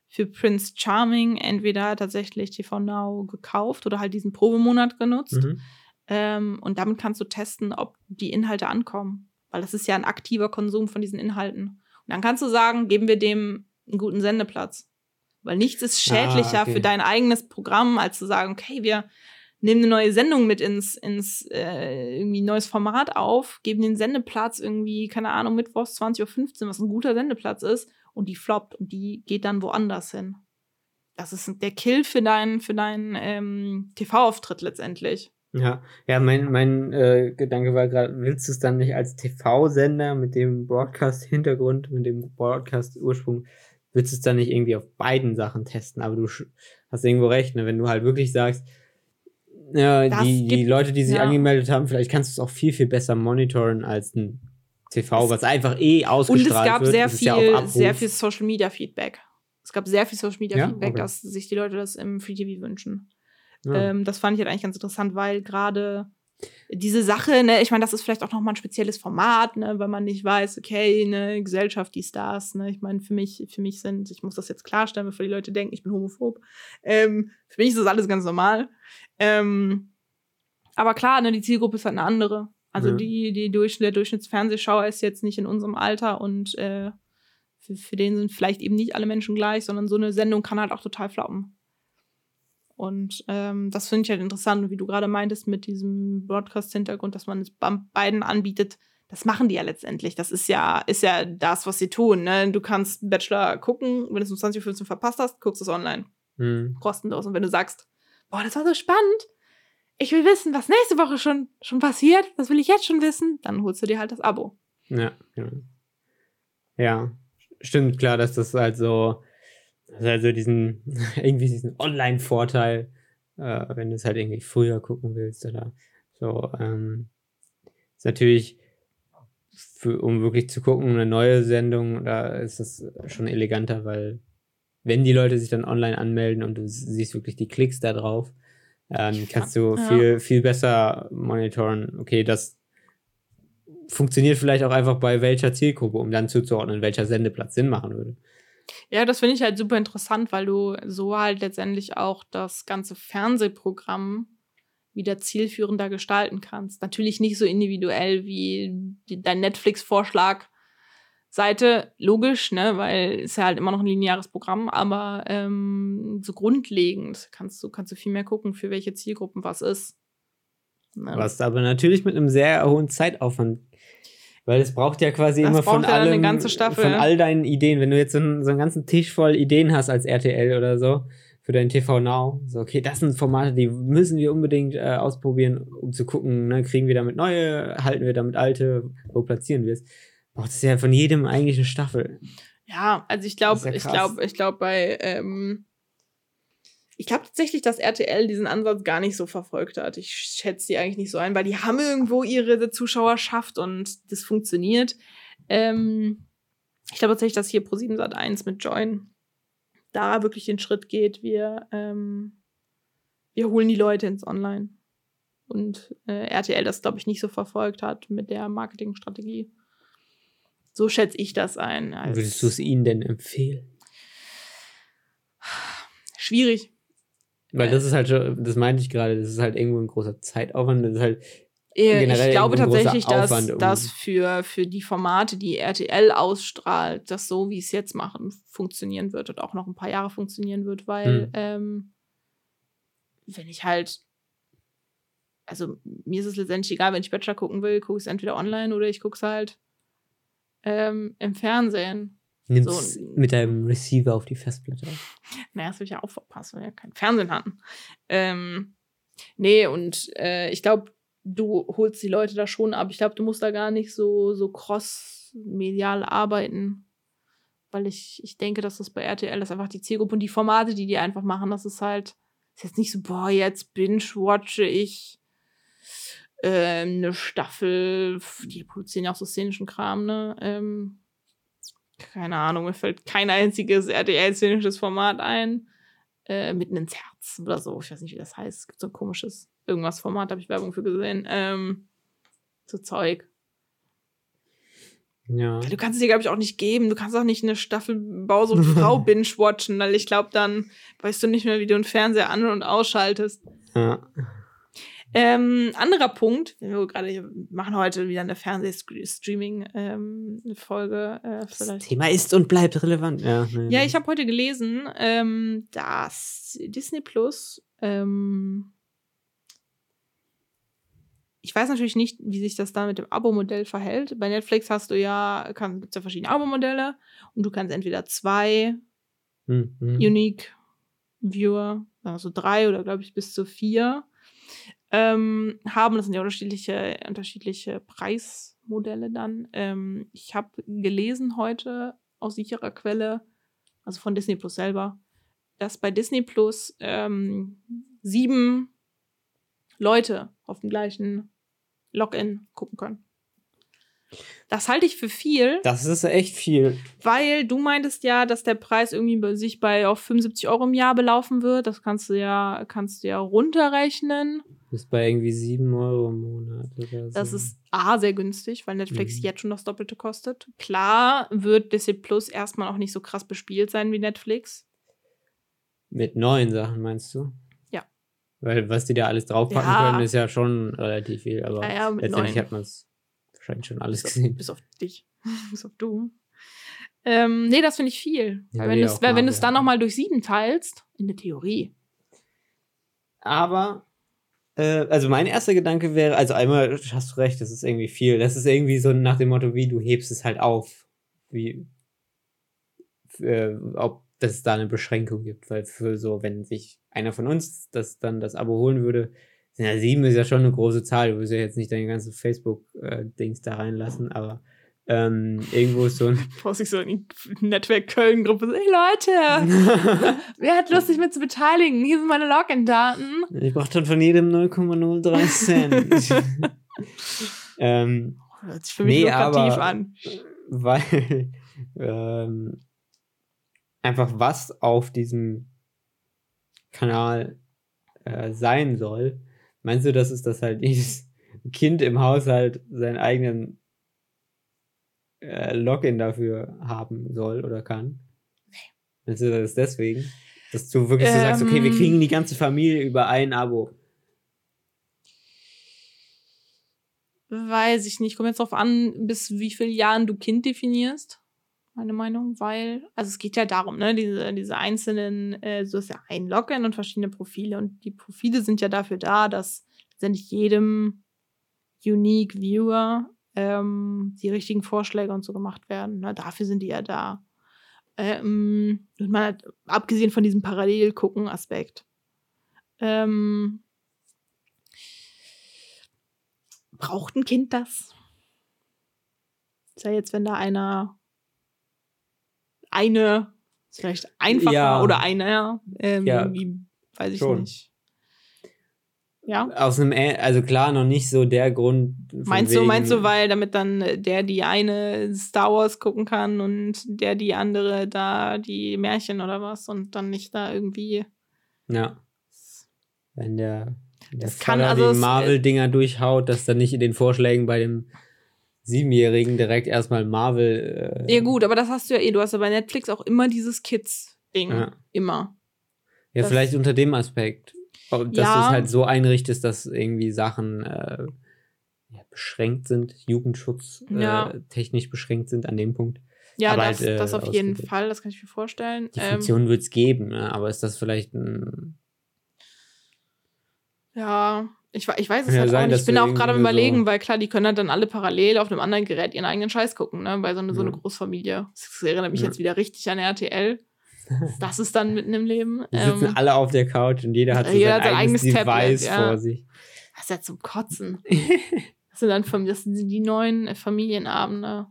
für Prince Charming entweder tatsächlich TV Now gekauft oder halt diesen Probemonat genutzt. Mhm. Ähm, und damit kannst du testen, ob die Inhalte ankommen. Weil das ist ja ein aktiver Konsum von diesen Inhalten. Und dann kannst du sagen, geben wir dem einen guten Sendeplatz. Weil nichts ist schädlicher ah, okay. für dein eigenes Programm, als zu sagen, okay, wir nehmen eine neue Sendung mit ins, ins äh, irgendwie neues Format auf, geben den Sendeplatz irgendwie, keine Ahnung, mittwochs 20.15 Uhr, was ein guter Sendeplatz ist, und die floppt und die geht dann woanders hin. Das ist der Kill für deinen für deinen ähm, TV-Auftritt letztendlich. Ja, ja, mein, mein äh, Gedanke war gerade, willst du es dann nicht als TV-Sender mit dem Broadcast-Hintergrund, mit dem Broadcast-Ursprung, willst du es dann nicht irgendwie auf beiden Sachen testen? Aber du hast irgendwo recht, ne? wenn du halt wirklich sagst, ja, die, die Leute, die sich ja. angemeldet haben, vielleicht kannst du es auch viel, viel besser monitoren als ein TV, was einfach eh ausgestrahlt wird. Und es gab wird. sehr viel, ja sehr viel Social Media Feedback. Es gab sehr viel Social Media ja? Feedback, okay. dass sich die Leute das im Free TV wünschen. Ja. Ähm, das fand ich halt eigentlich ganz interessant, weil gerade diese Sache, ne, ich meine, das ist vielleicht auch nochmal ein spezielles Format, ne, weil man nicht weiß, okay, ne, Gesellschaft, die Stars, ne, ich meine, für mich, für mich sind, ich muss das jetzt klarstellen, bevor die Leute denken, ich bin homophob. Ähm, für mich ist das alles ganz normal. Ähm, aber klar, ne, die Zielgruppe ist halt eine andere. Also ja. die, die Durch der Durchschnittsfernsehschauer ist jetzt nicht in unserem Alter und äh, für, für den sind vielleicht eben nicht alle Menschen gleich, sondern so eine Sendung kann halt auch total floppen. Und ähm, das finde ich halt interessant, wie du gerade meintest mit diesem Broadcast-Hintergrund, dass man es beiden anbietet. Das machen die ja letztendlich. Das ist ja, ist ja das, was sie tun. Ne? Du kannst Bachelor gucken, wenn du es um 20.15 Uhr verpasst hast, guckst du es online. Mhm. Kostenlos. Und wenn du sagst, boah, das war so spannend, ich will wissen, was nächste Woche schon, schon passiert, das will ich jetzt schon wissen, dann holst du dir halt das Abo. Ja, genau. Ja, stimmt, klar, dass das halt so also diesen, <laughs> irgendwie diesen Online-Vorteil, äh, wenn du es halt irgendwie früher gucken willst oder so, ähm, ist natürlich, für, um wirklich zu gucken, eine neue Sendung, da ist das schon eleganter, weil wenn die Leute sich dann online anmelden und du siehst wirklich die Klicks da drauf, ähm, kannst du ja. viel, viel besser monitoren, okay, das funktioniert vielleicht auch einfach bei welcher Zielgruppe, um dann zuzuordnen, welcher Sendeplatz Sinn machen würde. Ja, das finde ich halt super interessant, weil du so halt letztendlich auch das ganze Fernsehprogramm wieder zielführender gestalten kannst. Natürlich nicht so individuell wie dein Netflix-Vorschlag. Seite, logisch, ne, weil es ja halt immer noch ein lineares Programm, aber ähm, so grundlegend kannst du, kannst du viel mehr gucken, für welche Zielgruppen was ist. Ne? Was aber natürlich mit einem sehr hohen Zeitaufwand weil es braucht ja quasi das immer von allem, von all deinen Ideen. Wenn du jetzt so einen, so einen ganzen Tisch voll Ideen hast als RTL oder so, für dein TV Now, so, okay, das sind Formate, die müssen wir unbedingt äh, ausprobieren, um zu gucken, ne, kriegen wir damit neue, halten wir damit alte, wo platzieren wir es. Braucht es ja von jedem eigentlich eine Staffel. Ja, also ich glaube, ja ich glaube, ich glaube bei, ähm, ich glaube tatsächlich, dass RTL diesen Ansatz gar nicht so verfolgt hat. Ich schätze die eigentlich nicht so ein, weil die haben irgendwo ihre Zuschauerschaft und das funktioniert. Ähm, ich glaube tatsächlich, dass hier Pro7 Sat 1 mit Join da wirklich den Schritt geht. Wir, ähm, wir holen die Leute ins Online. Und äh, RTL das, glaube ich, nicht so verfolgt hat mit der Marketingstrategie. So schätze ich das ein. Würdest du es ihnen denn empfehlen? Schwierig. Weil das ist halt schon, das meinte ich gerade, das ist halt irgendwo ein großer Zeitaufwand, das ist halt ich glaube tatsächlich, dass um das für, für die Formate, die RTL ausstrahlt, das so, wie es jetzt machen, funktionieren wird und auch noch ein paar Jahre funktionieren wird, weil hm. ähm, wenn ich halt, also mir ist es letztendlich egal, wenn ich Bachelor gucken will, gucke ich es entweder online oder ich gucke es halt ähm, im Fernsehen. Nimmst so, mit deinem Receiver auf die Festplatte. Naja, das will ich ja auch verpassen, weil wir ja kein Fernsehen hatten. Ähm, nee, und äh, ich glaube, du holst die Leute da schon ab. Ich glaube, du musst da gar nicht so, so cross-medial arbeiten. Weil ich, ich denke, dass das bei RTL ist einfach die Zielgruppe und die Formate, die die einfach machen, das ist halt, ist jetzt nicht so, boah, jetzt binge-watche ich äh, eine Staffel, die produzieren ja auch so szenischen Kram, ne? Ähm, keine Ahnung, mir fällt kein einziges RTL-szenisches Format ein. Äh, mitten ins Herz oder so. Ich weiß nicht, wie das heißt. Es gibt so ein komisches irgendwas Format, habe ich Werbung für gesehen. Ähm, so Zeug. Ja. Du kannst es dir, glaube ich, auch nicht geben. Du kannst auch nicht eine Staffel Bau so <laughs> Frau binge-watchen, weil ich glaube, dann weißt du nicht mehr, wie du einen Fernseher an- und ausschaltest. Ja. Ähm, anderer Punkt, wir gerade machen heute wieder eine Fernsehstreaming-Folge. äh, Das. Thema ist und bleibt relevant. Ja, nee, Ja, ich habe heute gelesen, ähm, dass Disney Plus, ähm, ich weiß natürlich nicht, wie sich das da mit dem Abo-Modell verhält. Bei Netflix hast du ja, gibt es ja verschiedene Abo-Modelle und du kannst entweder zwei Hm, hm. Unique Viewer, also drei oder glaube ich bis zu vier, ähm, haben. Das sind ja unterschiedliche, unterschiedliche Preismodelle dann. Ähm, ich habe gelesen heute aus sicherer Quelle, also von Disney Plus selber, dass bei Disney Plus ähm, sieben Leute auf dem gleichen Login gucken können. Das halte ich für viel. Das ist echt viel. Weil du meintest ja, dass der Preis irgendwie sich bei auf 75 Euro im Jahr belaufen wird. Das kannst du ja, kannst du ja runterrechnen. Ist bei irgendwie 7 Euro im Monat oder so. Das ist A, sehr günstig, weil Netflix Mhm. jetzt schon das Doppelte kostet. Klar wird Disney Plus erstmal auch nicht so krass bespielt sein wie Netflix. Mit neuen Sachen, meinst du? Ja. Weil was die da alles draufpacken Ja. können, ist ja schon relativ viel. Aber Ja, ja, letztendlich neuen. hat man es wahrscheinlich schon alles Bis auf, gesehen. bis auf dich. <laughs> bis auf du. Ähm, nee, das finde ich viel. Ja, wenn wenn du es dann haben. nochmal durch sieben teilst, in der Theorie. Aber, äh, also mein erster Gedanke wäre, also einmal hast du recht, das ist irgendwie viel. Das ist irgendwie so nach dem Motto, wie du hebst es halt auf. Wie, äh, ob dass es da eine Beschränkung gibt. Weil für so, wenn sich einer von uns das dann das Abo holen würde, ja sieben ist ja schon eine große Zahl. Du willst ja jetzt nicht deine ganzen Facebook-Dings da reinlassen, aber ähm, irgendwo ist so ein. <laughs> Vor sich so in die Netzwerk Köln-Gruppe. Hey Leute, <laughs> wer hat Lust, sich mit zu beteiligen? Hier sind meine Login-Daten. ich brauche dann von jedem 0,03 Cent. <laughs> ähm, Hört sich für mich Nee, lukrativ aber- an. weil ähm, einfach was auf diesem Kanal äh, sein soll. Meinst du, dass es das halt jedes Kind im Haushalt seinen eigenen äh, Login dafür haben soll oder kann? Meinst du, das ist deswegen? Dass du wirklich so sagst, okay, wir Ähm. kriegen die ganze Familie über ein Abo. Weiß ich nicht. Kommt jetzt drauf an, bis wie vielen Jahren du Kind definierst. Meine Meinung, weil, also es geht ja darum, ne, diese, diese einzelnen, äh, so ist ja ein Login und verschiedene Profile. Und die Profile sind ja dafür da, dass letztendlich jedem Unique Viewer ähm, die richtigen Vorschläge und so gemacht werden. Ne? Dafür sind die ja da. Ähm, und man hat, abgesehen von diesem Parallel-Gucken-Aspekt. Ähm, braucht ein Kind das? Ist ja jetzt, wenn da einer eine ist vielleicht einfacher Ja. oder einer ähm, Ja, irgendwie, weiß ich schon. nicht. Ja. Aus einem, also klar, noch nicht so der Grund. Meinst du, wegen- meinst du, weil damit dann äh, der die eine Star Wars gucken kann und der die andere da die Märchen oder was und dann nicht da irgendwie. Ja. Wenn der, der Das kann also die es- Marvel-Dinger durchhaut, dass dann nicht in den Vorschlägen bei dem Siebenjährigen direkt erstmal Marvel. Äh, Ja, gut, aber das hast du ja eh. Du hast ja bei Netflix auch immer dieses Kids-Ding. Ja. Immer. Ja, das- vielleicht unter dem Aspekt. Dass Ja. du es halt so einrichtest, dass irgendwie Sachen äh, ja, beschränkt sind, Jugendschutz Ja. äh, technisch beschränkt sind an dem Punkt. Ja, das, halt, äh, das auf jeden. Fall, das kann ich mir vorstellen. Die Ähm, Funktion wird es geben, ne? aber ist das vielleicht ein. Ja, ich, ich weiß es ja halt sein, auch nicht. Ich bin auch gerade am irgendwie so- überlegen, weil klar, die können halt dann alle parallel auf einem anderen Gerät ihren eigenen Scheiß gucken, ne? Bei so eine, so eine Ja. Großfamilie. Das erinnert mich Ja. jetzt wieder richtig an RTL. Das ist dann mitten im Leben. Die sitzen Ähm, alle auf der Couch und jeder hat so jeder sein hat sein eigenes, eigenes Tablet, Device ja. vor sich. Das ist ja zum Kotzen. <laughs> Das sind dann das sind die neuen Familienabende.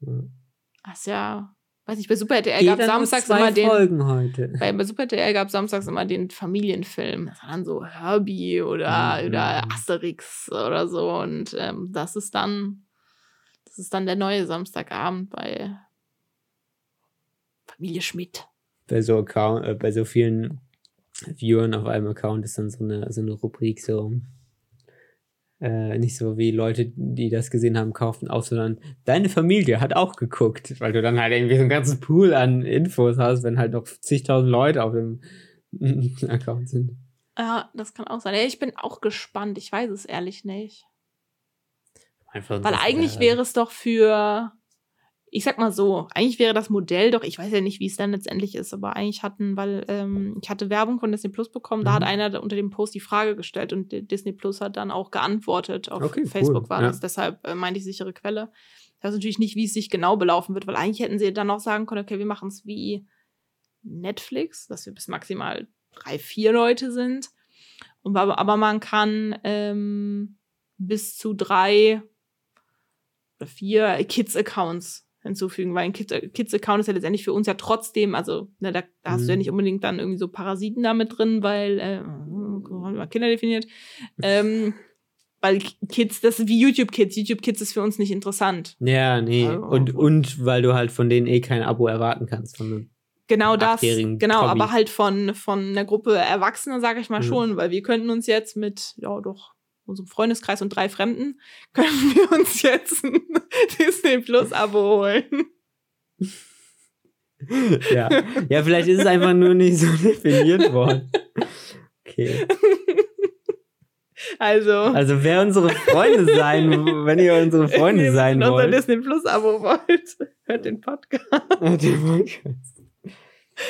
Das ist ja, weiß nicht, bei Super RTL gab samstags immer den. Folgen heute. Bei, bei Super RTL gab samstags immer den Familienfilm. Das war dann so Herbie oder, Mhm. oder Asterix oder so. Und ähm, das ist dann, das ist dann der neue Samstagabend bei Familie Schmidt. bei so Account, äh, bei so vielen Viewern auf einem Account ist dann so eine, so eine Rubrik so. Äh, nicht so wie Leute, die das gesehen haben, kaufen auf, sondern deine Familie hat auch geguckt, weil du dann halt irgendwie so einen ganzen Pool an Infos hast, wenn halt noch zigtausend Leute auf dem <laughs> Account sind. Ja, das kann auch sein. Ich bin auch gespannt. Ich weiß es ehrlich nicht. Einfach Weil eigentlich wäre es doch für, ich sag mal so, eigentlich wäre das Modell doch, ich weiß ja nicht, wie es dann letztendlich ist, aber eigentlich hatten, weil ähm, ich hatte Werbung von Disney Plus bekommen, da hat Mhm. einer unter dem Post die Frage gestellt und Disney Plus hat dann auch geantwortet. Auf Okay, cool, Facebook war ja. das, deshalb äh, meinte ich sichere Quelle. Ich weiß natürlich nicht, wie es sich genau belaufen wird, weil eigentlich hätten sie dann auch sagen können, okay, wir machen es wie Netflix, dass wir bis maximal drei, vier Leute sind. Und, aber, aber man kann ähm, bis zu drei oder vier Kids-Accounts hinzufügen, weil ein Kids- Kids-Account ist ja letztendlich für uns ja trotzdem, also ne, da, da hast du ja Mhm. nicht unbedingt dann irgendwie so Parasiten damit drin, weil, äh, haben wir mal Kinder definiert, <laughs> ähm, weil Kids, das ist wie YouTube Kids. YouTube Kids ist für uns nicht interessant. Ja, nee. Also, Und, und weil du halt von denen eh kein Abo erwarten kannst. Von einem Genau das, genau, Tommy. aber halt von, von einer Gruppe Erwachsener, sage ich mal Mhm. schon, weil wir könnten uns jetzt mit, ja doch, unserem Freundeskreis und drei Fremden, <laughs> können wir uns jetzt ein <laughs> Disney Plus Abo holen. <laughs> ja. ja, vielleicht ist es einfach nur nicht so definiert worden. Okay. Also, Also wer unsere Freunde sein, wenn ihr unsere Freunde wenn ihr sein unser wollt. Disney Plus Abo wollt, hört den Podcast. den Podcast.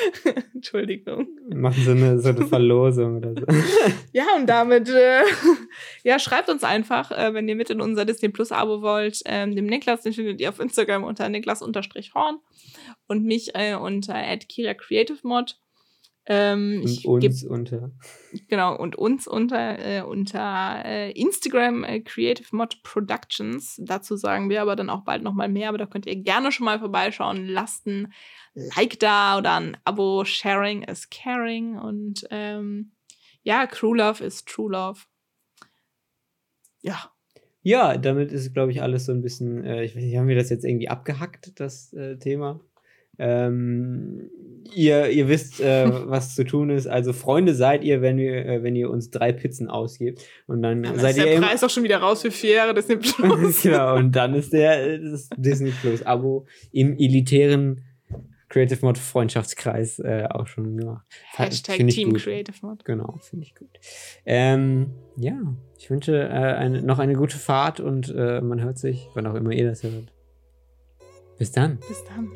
<laughs> Entschuldigung. Machen so eine, so eine <laughs> Verlosung oder so. <laughs> Ja, und damit, äh, ja, schreibt uns einfach, äh, wenn ihr mit in unser Disney Plus Abo wollt. Ähm, dem Niklas, den findet ihr auf Instagram unter Niklas-Horn und mich äh, unter Kira Creative Mod. Ähm, Und geb, uns unter. genau, und uns unter, äh, unter äh, Instagram äh, Creative Mod Productions. Dazu sagen wir aber dann auch bald nochmal mehr, aber da könnt ihr gerne schon mal vorbeischauen. Lasst ein Like da oder ein Abo. Sharing is caring. Und ähm, ja, Crew Love is True Love. Ja, Ja, damit ist, glaube ich, alles so ein bisschen, äh, ich weiß nicht, haben wir das jetzt irgendwie abgehackt, das äh, Thema? Ähm, ihr, ihr wisst, äh, <laughs> was zu tun ist. Also Freunde seid ihr, wenn ihr, äh, wenn ihr uns drei Pizzen ausgebt. Und dann dann seid ist ihr der Preis auch schon wieder raus für vier Jahre Disney <laughs> Plus. genau, und dann ist der äh, das Disney Plus Abo im elitären Creative Mod Freundschaftskreis äh, auch schon gemacht. Hashtag Team gut. Creative Mod. Genau, finde ich gut. Ähm, ja, ich wünsche äh, eine, noch eine gute Fahrt und äh, man hört sich, wann auch immer ihr das hört. Bis dann. Bis dann.